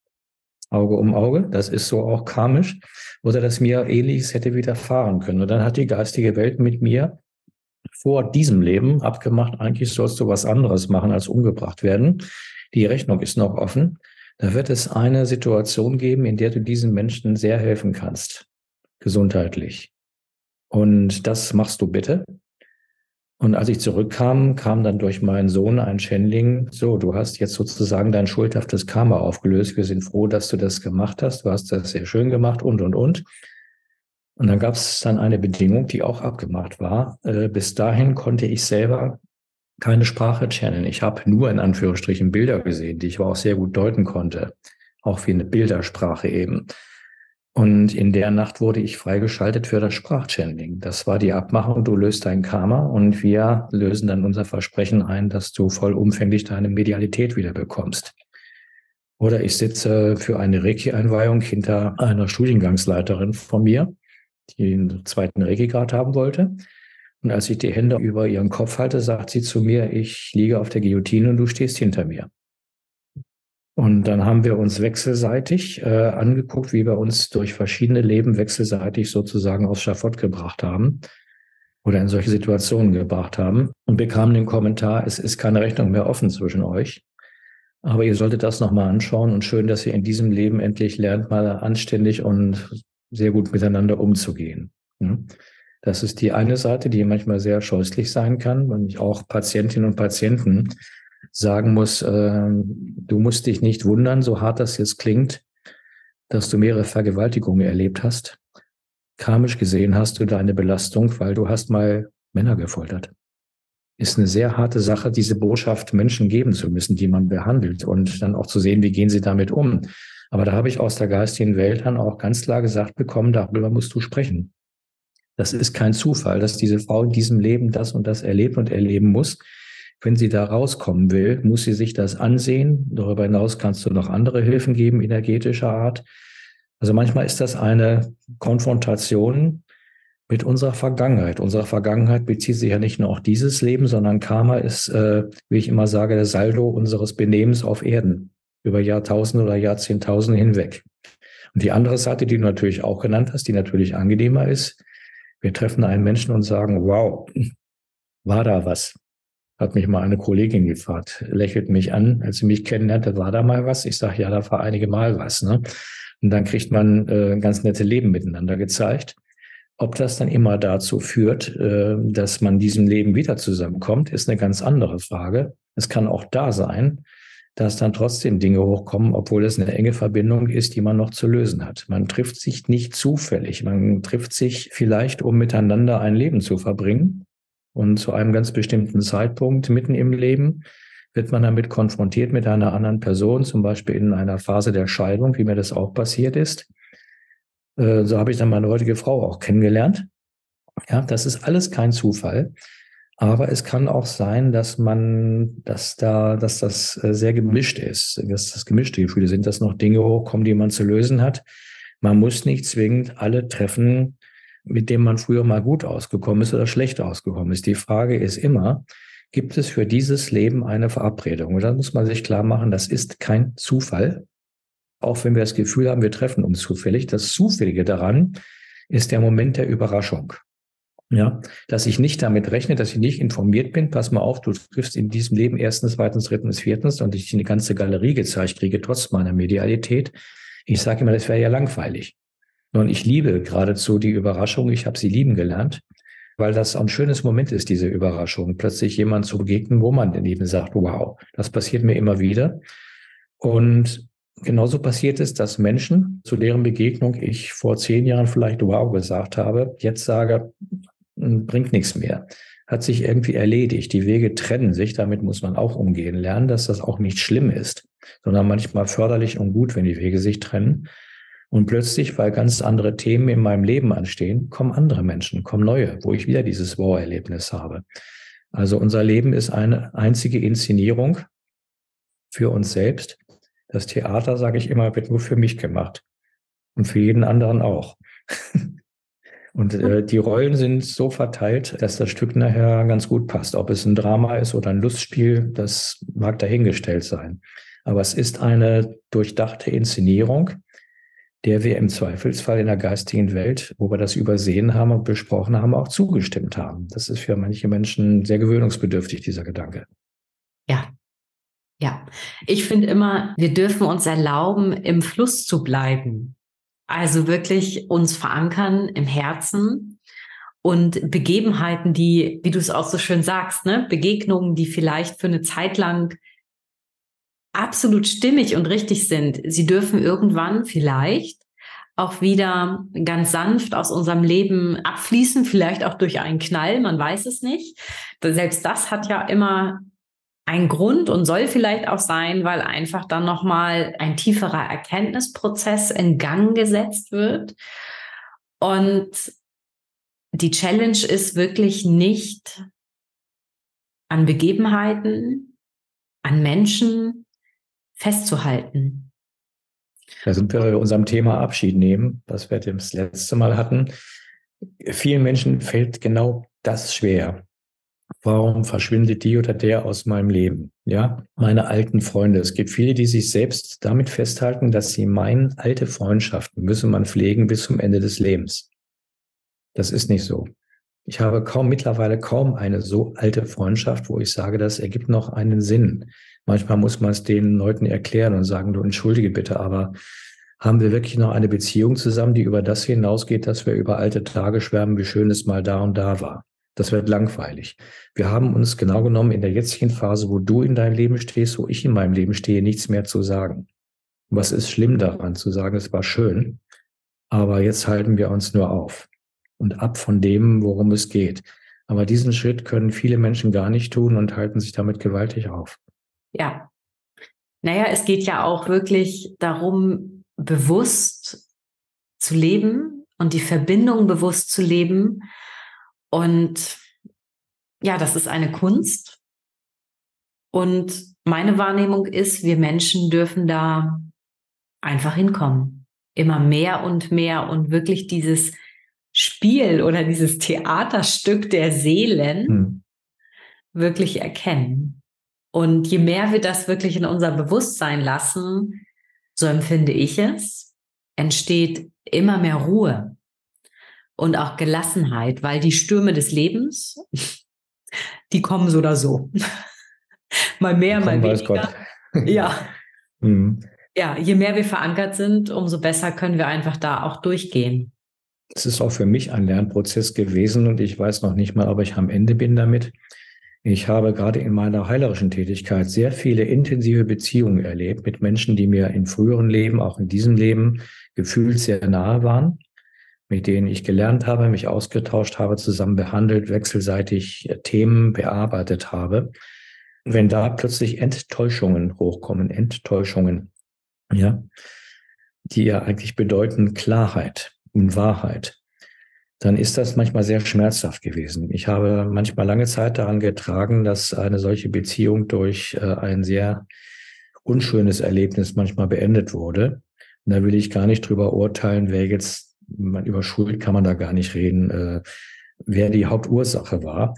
Auge um Auge. Das ist so auch karmisch. Oder dass mir ähnliches hätte widerfahren können. Und dann hat die geistige Welt mit mir vor diesem Leben abgemacht, eigentlich sollst du was anderes machen als umgebracht werden. Die Rechnung ist noch offen. Da wird es eine Situation geben, in der du diesen Menschen sehr helfen kannst gesundheitlich. Und das machst du bitte. Und als ich zurückkam, kam dann durch meinen Sohn ein Schändling, so, du hast jetzt sozusagen dein schuldhaftes Karma aufgelöst. Wir sind froh, dass du das gemacht hast. Du hast das sehr schön gemacht und, und, und. Und dann gab es dann eine Bedingung, die auch abgemacht war. Äh, bis dahin konnte ich selber keine Sprache channeln. Ich habe nur in Anführungsstrichen Bilder gesehen, die ich aber auch sehr gut deuten konnte. Auch wie eine Bildersprache eben. Und in der Nacht wurde ich freigeschaltet für das Sprachchanneling. Das war die Abmachung, du löst dein Karma und wir lösen dann unser Versprechen ein, dass du vollumfänglich deine Medialität wieder bekommst. Oder ich sitze für eine Reiki-Einweihung hinter einer Studiengangsleiterin von mir, die einen zweiten Reiki-Grad haben wollte. Und als ich die Hände über ihren Kopf halte, sagt sie zu mir, ich liege auf der Guillotine und du stehst hinter mir. Und dann haben wir uns wechselseitig äh, angeguckt, wie wir uns durch verschiedene Leben wechselseitig sozusagen aufs Schafott gebracht haben oder in solche Situationen gebracht haben und bekamen den Kommentar, es ist keine Rechnung mehr offen zwischen euch. Aber ihr solltet das nochmal anschauen und schön, dass ihr in diesem Leben endlich lernt, mal anständig und sehr gut miteinander umzugehen. Das ist die eine Seite, die manchmal sehr scheußlich sein kann und auch Patientinnen und Patienten sagen muss, äh, du musst dich nicht wundern, so hart das jetzt klingt, dass du mehrere Vergewaltigungen erlebt hast. Karmisch gesehen hast du deine Belastung, weil du hast mal Männer gefoltert. Ist eine sehr harte Sache, diese Botschaft Menschen geben zu müssen, die man behandelt und dann auch zu sehen, wie gehen sie damit um. Aber da habe ich aus der geistigen Welt dann auch ganz klar gesagt bekommen, darüber musst du sprechen. Das ist kein Zufall, dass diese Frau in diesem Leben das und das erlebt und erleben muss. Wenn sie da rauskommen will, muss sie sich das ansehen. Darüber hinaus kannst du noch andere Hilfen geben, energetischer Art. Also manchmal ist das eine Konfrontation mit unserer Vergangenheit. Unsere Vergangenheit bezieht sich ja nicht nur auf dieses Leben, sondern Karma ist, äh, wie ich immer sage, der Saldo unseres Benehmens auf Erden über Jahrtausende oder Jahrzehntausende hinweg. Und die andere Seite, die du natürlich auch genannt hast, die natürlich angenehmer ist, wir treffen einen Menschen und sagen, wow, war da was? Hat mich mal eine Kollegin gefragt, lächelt mich an, als sie mich kennenlernte, war da mal was? Ich sage, ja, da war einige Mal was. Ne? Und dann kriegt man äh, ganz nette Leben miteinander gezeigt. Ob das dann immer dazu führt, äh, dass man diesem Leben wieder zusammenkommt, ist eine ganz andere Frage. Es kann auch da sein, dass dann trotzdem Dinge hochkommen, obwohl es eine enge Verbindung ist, die man noch zu lösen hat. Man trifft sich nicht zufällig. Man trifft sich vielleicht, um miteinander ein Leben zu verbringen. Und zu einem ganz bestimmten Zeitpunkt mitten im Leben wird man damit konfrontiert mit einer anderen Person, zum Beispiel in einer Phase der Scheidung, wie mir das auch passiert ist. Äh, so habe ich dann meine heutige Frau auch kennengelernt. Ja, das ist alles kein Zufall. Aber es kann auch sein, dass man, dass da, dass das äh, sehr gemischt ist, dass das gemischte Gefühle sind, dass noch Dinge hochkommen, die man zu lösen hat. Man muss nicht zwingend alle treffen, mit denen man früher mal gut ausgekommen ist oder schlecht ausgekommen ist. Die Frage ist immer, gibt es für dieses Leben eine Verabredung? Und da muss man sich klar machen, das ist kein Zufall, auch wenn wir das Gefühl haben, wir treffen uns zufällig. Das Zufällige daran ist der Moment der Überraschung. Ja, dass ich nicht damit rechne, dass ich nicht informiert bin. Pass mal auf, du triffst in diesem Leben erstens, zweitens, drittens, viertens und ich eine ganze Galerie gezeigt kriege, trotz meiner Medialität. Ich sage immer, das wäre ja langweilig. Und ich liebe geradezu die Überraschung. Ich habe sie lieben gelernt, weil das ein schönes Moment ist, diese Überraschung. Plötzlich jemand zu begegnen, wo man eben sagt, wow, das passiert mir immer wieder. Und Genauso passiert es, dass Menschen, zu deren Begegnung ich vor zehn Jahren vielleicht wow gesagt habe, jetzt sage, hm, bringt nichts mehr. Hat sich irgendwie erledigt. Die Wege trennen sich. Damit muss man auch umgehen lernen, dass das auch nicht schlimm ist, sondern manchmal förderlich und gut, wenn die Wege sich trennen. Und plötzlich, weil ganz andere Themen in meinem Leben anstehen, kommen andere Menschen, kommen neue, wo ich wieder dieses Wow-Erlebnis habe. Also unser Leben ist eine einzige Inszenierung für uns selbst. Das Theater, sage ich immer, wird nur für mich gemacht und für jeden anderen auch. *laughs* und äh, die Rollen sind so verteilt, dass das Stück nachher ganz gut passt. Ob es ein Drama ist oder ein Lustspiel, das mag dahingestellt sein. Aber es ist eine durchdachte Inszenierung, der wir im Zweifelsfall in der geistigen Welt, wo wir das übersehen haben und besprochen haben, auch zugestimmt haben. Das ist für manche Menschen sehr gewöhnungsbedürftig, dieser Gedanke. Ja, ja, ich finde immer, wir dürfen uns erlauben, im Fluss zu bleiben. Also wirklich uns verankern im Herzen und Begebenheiten, die, wie du es auch so schön sagst, ne, Begegnungen, die vielleicht für eine Zeit lang absolut stimmig und richtig sind. Sie dürfen irgendwann vielleicht auch wieder ganz sanft aus unserem Leben abfließen, vielleicht auch durch einen Knall, man weiß es nicht. Selbst das hat ja immer ein Grund und soll vielleicht auch sein, weil einfach dann nochmal ein tieferer Erkenntnisprozess in Gang gesetzt wird. Und die Challenge ist wirklich nicht an Begebenheiten, an Menschen festzuhalten. Da sind wir bei unserem Thema Abschied nehmen, was wir das letzte Mal hatten. Vielen Menschen fällt genau das schwer. Warum verschwindet die oder der aus meinem Leben? Ja, meine alten Freunde. Es gibt viele, die sich selbst damit festhalten, dass sie meinen, alte Freundschaften müsse man pflegen bis zum Ende des Lebens. Das ist nicht so. Ich habe kaum mittlerweile kaum eine so alte Freundschaft, wo ich sage, das ergibt noch einen Sinn. Manchmal muss man es den Leuten erklären und sagen, du entschuldige bitte, aber haben wir wirklich noch eine Beziehung zusammen, die über das hinausgeht, dass wir über alte Tage schwärmen, wie schön es mal da und da war. Das wird langweilig. Wir haben uns genau genommen in der jetzigen Phase, wo du in deinem Leben stehst, wo ich in meinem Leben stehe, nichts mehr zu sagen. Was ist schlimm daran zu sagen, es war schön, aber jetzt halten wir uns nur auf und ab von dem, worum es geht. Aber diesen Schritt können viele Menschen gar nicht tun und halten sich damit gewaltig auf. Ja. Naja, es geht ja auch wirklich darum, bewusst zu leben und die Verbindung bewusst zu leben und ja, das ist eine Kunst. Und meine Wahrnehmung ist, wir Menschen dürfen da einfach hinkommen. Immer mehr und mehr und wirklich dieses Spiel oder dieses Theaterstück der Seelen hm. wirklich erkennen. Und je mehr wir das wirklich in unser Bewusstsein lassen, so empfinde ich es, entsteht immer mehr Ruhe und auch Gelassenheit, weil die Stürme des Lebens, *laughs* die kommen so oder so. *laughs* mal mehr, mal weniger. *laughs* Ja. Hm. ja, je mehr wir verankert sind, umso besser können wir einfach da auch durchgehen. Es ist auch für mich ein Lernprozess gewesen und ich weiß noch nicht mal, ob ich am Ende bin damit. Ich habe gerade in meiner heilerischen Tätigkeit sehr viele intensive Beziehungen erlebt mit Menschen, die mir in früheren Leben, auch in diesem Leben, gefühlt sehr nahe waren, mit denen ich gelernt habe, mich ausgetauscht habe, zusammen behandelt, wechselseitig Themen bearbeitet habe. Wenn da plötzlich Enttäuschungen hochkommen, Enttäuschungen, ja, die ja eigentlich bedeuten Klarheit und Wahrheit, dann ist das manchmal sehr schmerzhaft gewesen. Ich habe manchmal lange Zeit daran getragen, dass eine solche Beziehung durch äh, ein sehr unschönes Erlebnis manchmal beendet wurde. Und da will ich gar nicht drüber urteilen, wer jetzt, über Schuld kann man da gar nicht reden, äh, wer die Hauptursache war.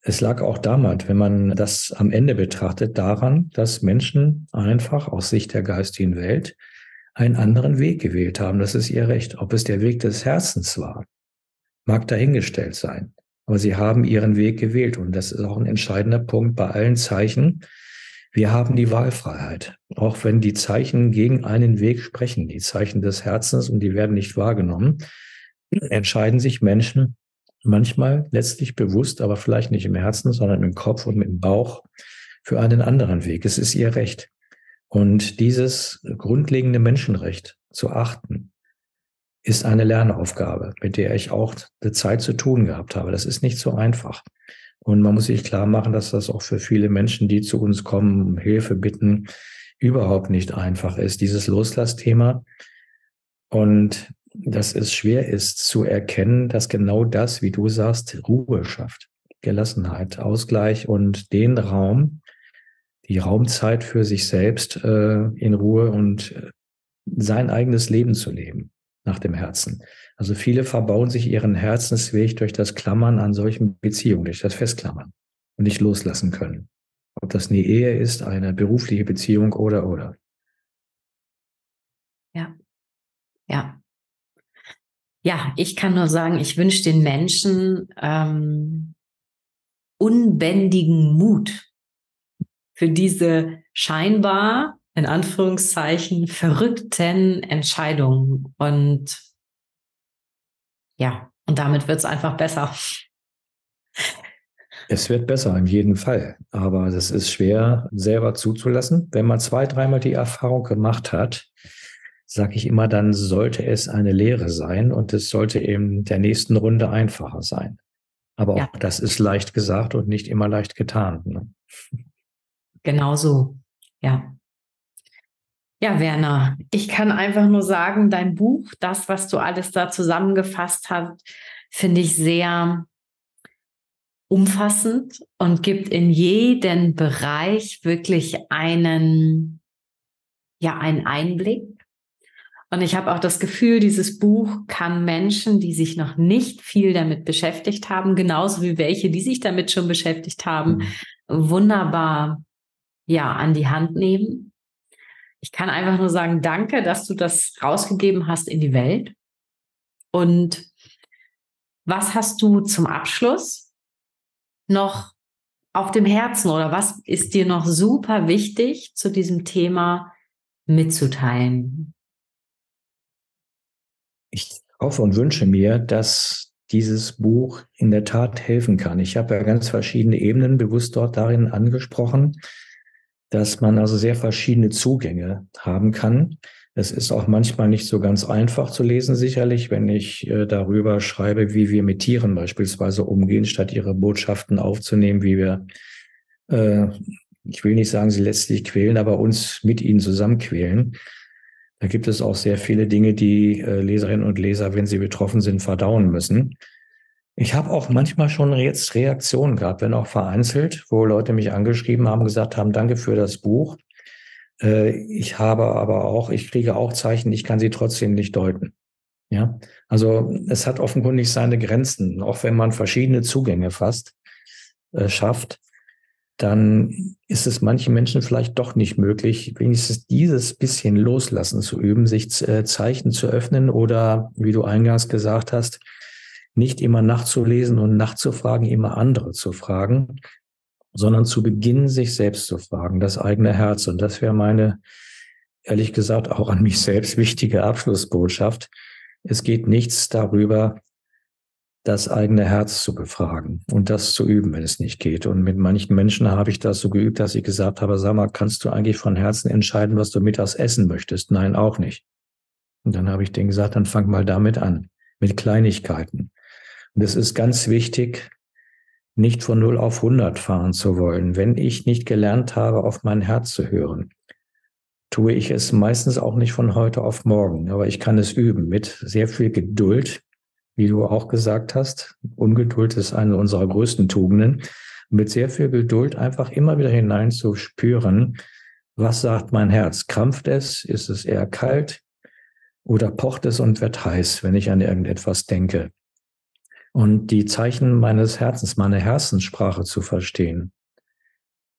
Es lag auch damals, wenn man das am Ende betrachtet, daran, dass Menschen einfach aus Sicht der geistigen Welt einen anderen Weg gewählt haben. Das ist ihr Recht. Ob es der Weg des Herzens war, mag dahingestellt sein. Aber sie haben ihren Weg gewählt und das ist auch ein entscheidender Punkt bei allen Zeichen. Wir haben die Wahlfreiheit, auch wenn die Zeichen gegen einen Weg sprechen, die Zeichen des Herzens und die werden nicht wahrgenommen, entscheiden sich Menschen manchmal letztlich bewusst, aber vielleicht nicht im Herzen, sondern im Kopf und im Bauch für einen anderen Weg. Es ist ihr Recht. Und dieses grundlegende Menschenrecht zu achten, ist eine Lernaufgabe, mit der ich auch eine Zeit zu tun gehabt habe. Das ist nicht so einfach. Und man muss sich klar machen, dass das auch für viele Menschen, die zu uns kommen, um Hilfe bitten, überhaupt nicht einfach ist, dieses Loslassthema. Und dass es schwer ist zu erkennen, dass genau das, wie du sagst, Ruhe schafft, Gelassenheit, Ausgleich und den Raum, die Raumzeit für sich selbst äh, in Ruhe und äh, sein eigenes Leben zu leben nach dem Herzen. Also viele verbauen sich ihren Herzensweg durch das Klammern an solchen Beziehungen, durch das Festklammern und nicht loslassen können. Ob das eine Ehe ist, eine berufliche Beziehung oder oder. Ja, ja. Ja, ich kann nur sagen, ich wünsche den Menschen ähm, unbändigen Mut für diese scheinbar in Anführungszeichen verrückten Entscheidungen. Und ja, und damit wird es einfach besser. Es wird besser, in jedem Fall. Aber das ist schwer selber zuzulassen. Wenn man zwei, dreimal die Erfahrung gemacht hat, sage ich immer, dann sollte es eine Lehre sein und es sollte eben der nächsten Runde einfacher sein. Aber auch ja. das ist leicht gesagt und nicht immer leicht getan. Ne? Genau so, ja. Ja, Werner, ich kann einfach nur sagen, dein Buch, das, was du alles da zusammengefasst hast, finde ich sehr umfassend und gibt in jeden Bereich wirklich einen, ja, einen Einblick. Und ich habe auch das Gefühl, dieses Buch kann Menschen, die sich noch nicht viel damit beschäftigt haben, genauso wie welche, die sich damit schon beschäftigt haben, wunderbar, ja, an die Hand nehmen ich kann einfach nur sagen, danke, dass du das rausgegeben hast in die Welt. Und was hast du zum Abschluss noch auf dem Herzen oder was ist dir noch super wichtig zu diesem Thema mitzuteilen? Ich hoffe und wünsche mir, dass dieses Buch in der Tat helfen kann. Ich habe ja ganz verschiedene Ebenen bewusst dort darin angesprochen dass man also sehr verschiedene Zugänge haben kann. Es ist auch manchmal nicht so ganz einfach zu lesen, sicherlich, wenn ich äh, darüber schreibe, wie wir mit Tieren beispielsweise umgehen, statt ihre Botschaften aufzunehmen, wie wir, äh, ich will nicht sagen, sie letztlich quälen, aber uns mit ihnen zusammen quälen. Da gibt es auch sehr viele Dinge, die äh, Leserinnen und Leser, wenn sie betroffen sind, verdauen müssen. Ich habe auch manchmal schon jetzt Reaktionen gehabt, wenn auch vereinzelt, wo Leute mich angeschrieben haben, gesagt haben, danke für das Buch. Äh, ich habe aber auch, ich kriege auch Zeichen, ich kann sie trotzdem nicht deuten. Ja, also es hat offenkundig seine Grenzen, auch wenn man verschiedene Zugänge fast äh, schafft, dann ist es manchen Menschen vielleicht doch nicht möglich, wenigstens dieses bisschen loslassen zu üben, sich äh, Zeichen zu öffnen oder, wie du eingangs gesagt hast, nicht immer nachzulesen und nachzufragen, immer andere zu fragen, sondern zu beginnen, sich selbst zu fragen, das eigene Herz. Und das wäre meine ehrlich gesagt auch an mich selbst wichtige Abschlussbotschaft. Es geht nichts darüber, das eigene Herz zu befragen und das zu üben, wenn es nicht geht. Und mit manchen Menschen habe ich das so geübt, dass ich gesagt habe, sag mal, kannst du eigentlich von Herzen entscheiden, was du mittags essen möchtest? Nein, auch nicht. Und dann habe ich denen gesagt, dann fang mal damit an, mit Kleinigkeiten. Und es ist ganz wichtig, nicht von 0 auf 100 fahren zu wollen. Wenn ich nicht gelernt habe, auf mein Herz zu hören, tue ich es meistens auch nicht von heute auf morgen, aber ich kann es üben mit sehr viel Geduld, wie du auch gesagt hast. Ungeduld ist eine unserer größten Tugenden. Mit sehr viel Geduld einfach immer wieder hinein zu spüren, was sagt mein Herz? Krampft es? Ist es eher kalt? Oder pocht es und wird heiß, wenn ich an irgendetwas denke? Und die Zeichen meines Herzens, meine Herzenssprache zu verstehen,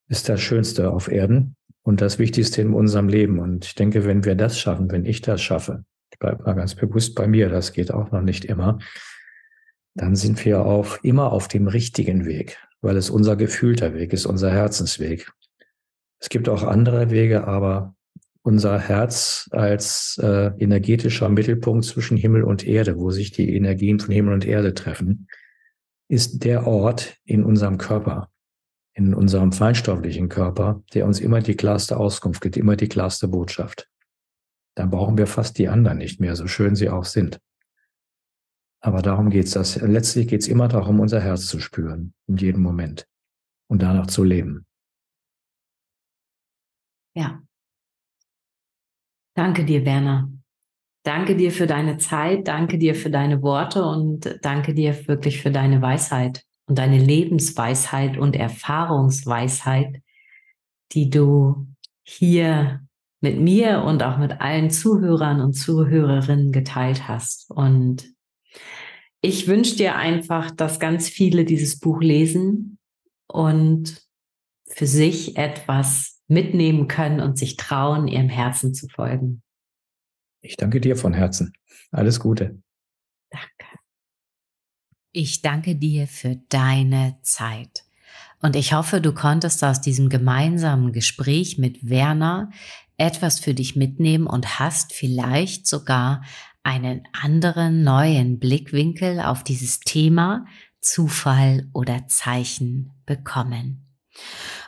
ist das Schönste auf Erden und das Wichtigste in unserem Leben. Und ich denke, wenn wir das schaffen, wenn ich das schaffe, ich bleibe mal ganz bewusst bei mir, das geht auch noch nicht immer, dann sind wir auch immer auf dem richtigen Weg, weil es unser gefühlter Weg ist, unser Herzensweg. Es gibt auch andere Wege, aber unser Herz als äh, energetischer Mittelpunkt zwischen Himmel und Erde, wo sich die Energien von Himmel und Erde treffen, ist der Ort in unserem Körper, in unserem feinstofflichen Körper, der uns immer die klarste Auskunft gibt, immer die klarste Botschaft dann brauchen wir fast die anderen nicht mehr, so schön sie auch sind. Aber darum geht's. Das, letztlich geht's immer darum, unser Herz zu spüren, in jedem Moment und danach zu leben. Ja. Danke dir, Werner. Danke dir für deine Zeit, danke dir für deine Worte und danke dir wirklich für deine Weisheit und deine Lebensweisheit und Erfahrungsweisheit, die du hier mit mir und auch mit allen Zuhörern und Zuhörerinnen geteilt hast. Und ich wünsche dir einfach, dass ganz viele dieses Buch lesen und für sich etwas mitnehmen können und sich trauen, ihrem Herzen zu folgen. Ich danke dir von Herzen. Alles Gute. Danke. Ich danke dir für deine Zeit. Und ich hoffe, du konntest aus diesem gemeinsamen Gespräch mit Werner etwas für dich mitnehmen und hast vielleicht sogar einen anderen neuen Blickwinkel auf dieses Thema Zufall oder Zeichen bekommen.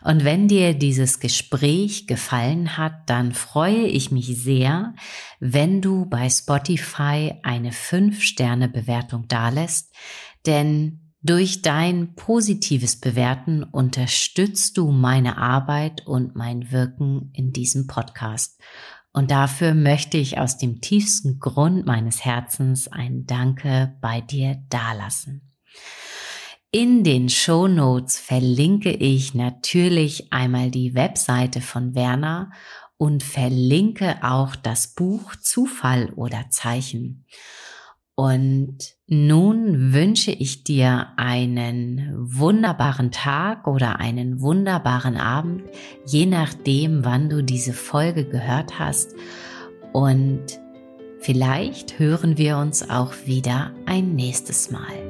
Und wenn dir dieses Gespräch gefallen hat, dann freue ich mich sehr, wenn du bei Spotify eine 5-Sterne-Bewertung dalässt, denn durch dein positives Bewerten unterstützt du meine Arbeit und mein Wirken in diesem Podcast. Und dafür möchte ich aus dem tiefsten Grund meines Herzens ein Danke bei dir dalassen. In den Show Notes verlinke ich natürlich einmal die Webseite von Werner und verlinke auch das Buch Zufall oder Zeichen. Und nun wünsche ich dir einen wunderbaren Tag oder einen wunderbaren Abend, je nachdem, wann du diese Folge gehört hast. Und vielleicht hören wir uns auch wieder ein nächstes Mal.